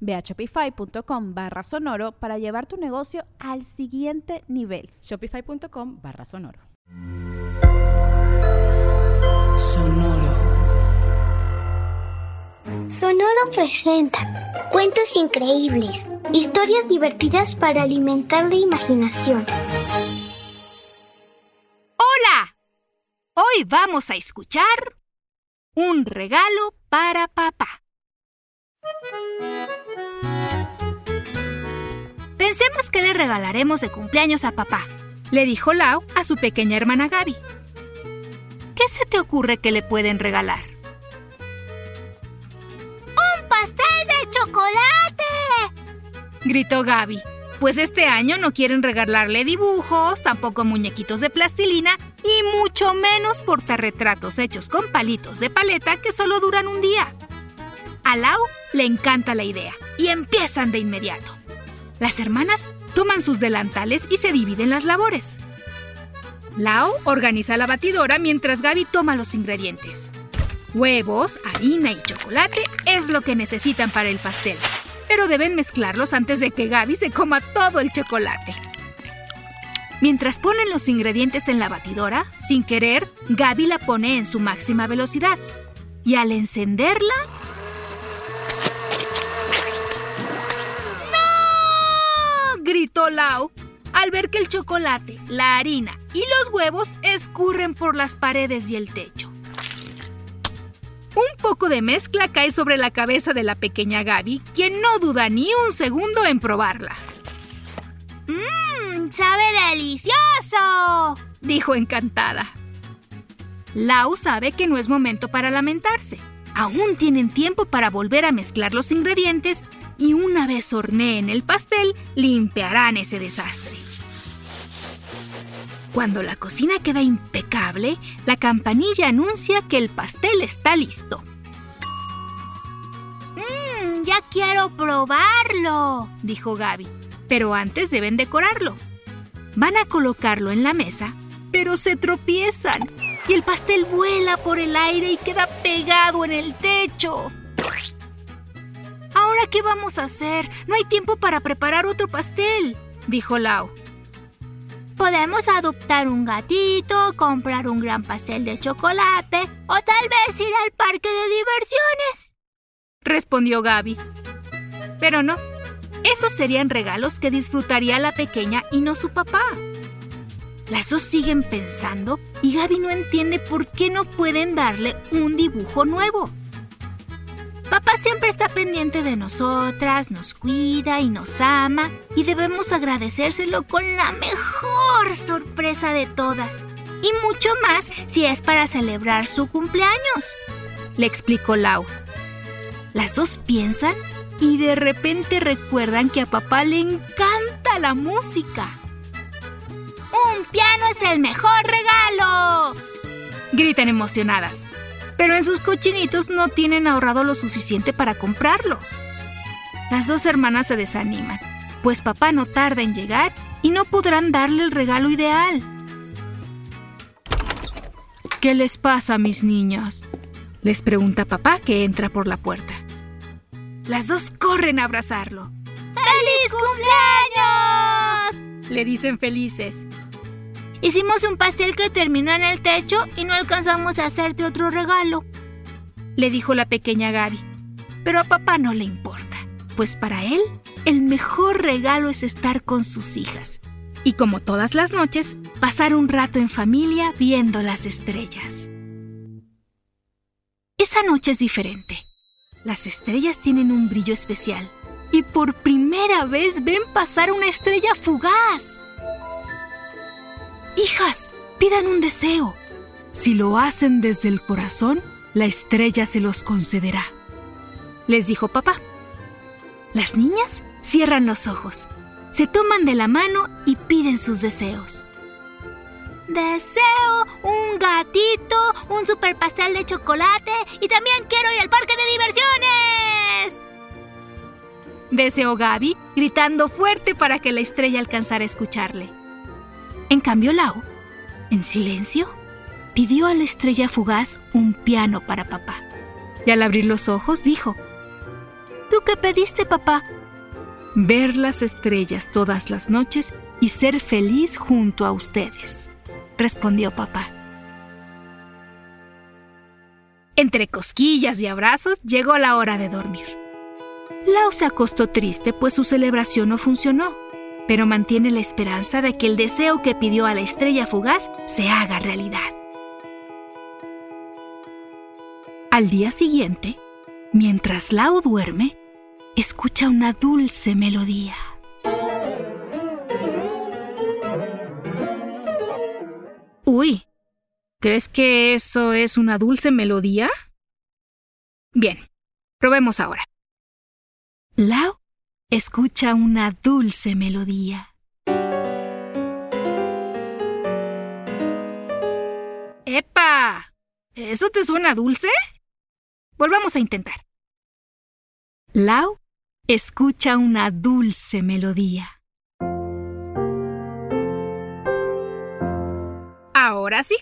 Ve a shopify.com barra sonoro para llevar tu negocio al siguiente nivel. Shopify.com barra sonoro. Sonoro. Sonoro presenta cuentos increíbles, historias divertidas para alimentar la imaginación. ¡Hola! Hoy vamos a escuchar un regalo para papá. Pensemos que le regalaremos de cumpleaños a papá, le dijo Lau a su pequeña hermana Gaby. ¿Qué se te ocurre que le pueden regalar? ¡Un pastel de chocolate! gritó Gaby. Pues este año no quieren regalarle dibujos, tampoco muñequitos de plastilina y mucho menos portarretratos hechos con palitos de paleta que solo duran un día. A Lau le encanta la idea y empiezan de inmediato. Las hermanas toman sus delantales y se dividen las labores. Lau organiza la batidora mientras Gaby toma los ingredientes. Huevos, harina y chocolate es lo que necesitan para el pastel, pero deben mezclarlos antes de que Gaby se coma todo el chocolate. Mientras ponen los ingredientes en la batidora, sin querer, Gaby la pone en su máxima velocidad. Y al encenderla, gritó Lau al ver que el chocolate, la harina y los huevos escurren por las paredes y el techo. Un poco de mezcla cae sobre la cabeza de la pequeña Gaby, quien no duda ni un segundo en probarla. ¡Mmm! ¡Sabe delicioso! dijo encantada. Lau sabe que no es momento para lamentarse. Aún tienen tiempo para volver a mezclar los ingredientes y una vez horneen el pastel, limpiarán ese desastre. Cuando la cocina queda impecable, la campanilla anuncia que el pastel está listo. ¡Mmm! ¡Ya quiero probarlo! dijo Gaby. Pero antes deben decorarlo. Van a colocarlo en la mesa, pero se tropiezan y el pastel vuela por el aire y queda pegado en el techo. ¿Ahora qué vamos a hacer? No hay tiempo para preparar otro pastel, dijo Lau. Podemos adoptar un gatito, comprar un gran pastel de chocolate o tal vez ir al parque de diversiones, respondió Gaby. Pero no, esos serían regalos que disfrutaría la pequeña y no su papá. Las dos siguen pensando y Gaby no entiende por qué no pueden darle un dibujo nuevo. Siempre está pendiente de nosotras, nos cuida y nos ama y debemos agradecérselo con la mejor sorpresa de todas. Y mucho más si es para celebrar su cumpleaños, le explicó Lau. Las dos piensan y de repente recuerdan que a papá le encanta la música. ¡Un piano es el mejor regalo! Gritan emocionadas pero en sus cochinitos no tienen ahorrado lo suficiente para comprarlo. Las dos hermanas se desaniman, pues papá no tarda en llegar y no podrán darle el regalo ideal. ¿Qué les pasa, mis niñas? Les pregunta papá que entra por la puerta. Las dos corren a abrazarlo. ¡Feliz cumpleaños! Le dicen felices. Hicimos un pastel que terminó en el techo y no alcanzamos a hacerte otro regalo, le dijo la pequeña Gaby. Pero a papá no le importa, pues para él el mejor regalo es estar con sus hijas. y como todas las noches, pasar un rato en familia viendo las estrellas. Esa noche es diferente. Las estrellas tienen un brillo especial y por primera vez ven pasar una estrella fugaz. Hijas, pidan un deseo. Si lo hacen desde el corazón, la estrella se los concederá. Les dijo papá. Las niñas cierran los ojos, se toman de la mano y piden sus deseos. Deseo un gatito, un super pastel de chocolate y también quiero ir al parque de diversiones. Deseó Gaby, gritando fuerte para que la estrella alcanzara a escucharle. En cambio, Lau, en silencio, pidió a la estrella fugaz un piano para papá. Y al abrir los ojos dijo, ¿Tú qué pediste, papá? Ver las estrellas todas las noches y ser feliz junto a ustedes, respondió papá. Entre cosquillas y abrazos llegó la hora de dormir. Lau se acostó triste pues su celebración no funcionó, pero mantiene la esperanza de que el deseo que pidió a la estrella fugaz se haga realidad. Al día siguiente, mientras Lau duerme, escucha una dulce melodía. Uy, ¿crees que eso es una dulce melodía? Bien, probemos ahora. Lau escucha una dulce melodía. ¡Epa! ¿Eso te suena dulce? Volvamos a intentar. Lau escucha una dulce melodía. Ahora sí.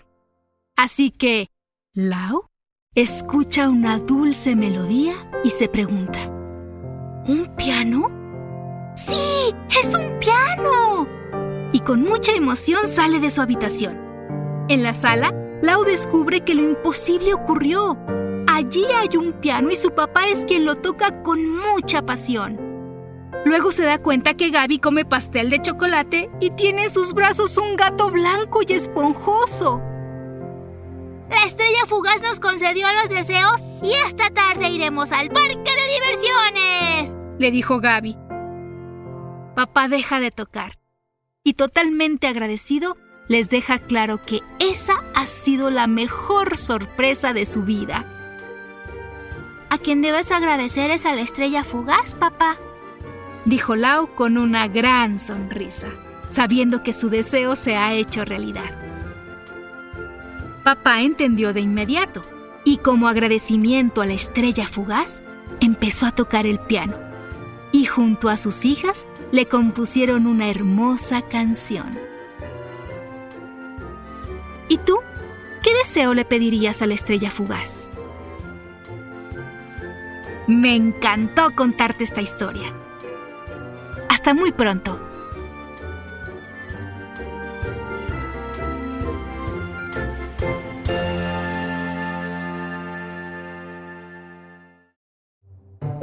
Así que, Lau escucha una dulce melodía y se pregunta, ¿un piano? ¡Sí! ¡Es un piano! Y con mucha emoción sale de su habitación. En la sala, Lau descubre que lo imposible ocurrió. Allí hay un piano y su papá es quien lo toca con mucha pasión. Luego se da cuenta que Gaby come pastel de chocolate y tiene en sus brazos un gato blanco y esponjoso. La estrella fugaz nos concedió los deseos y esta tarde iremos al parque de diversiones, le dijo Gaby. Papá deja de tocar y totalmente agradecido les deja claro que esa ha sido la mejor sorpresa de su vida. A quien debes agradecer es a la estrella fugaz, papá, dijo Lau con una gran sonrisa, sabiendo que su deseo se ha hecho realidad. Papá entendió de inmediato y como agradecimiento a la estrella fugaz, empezó a tocar el piano y junto a sus hijas le compusieron una hermosa canción. ¿Y tú? ¿Qué deseo le pedirías a la estrella fugaz? Me encantó contarte esta historia. Hasta muy pronto.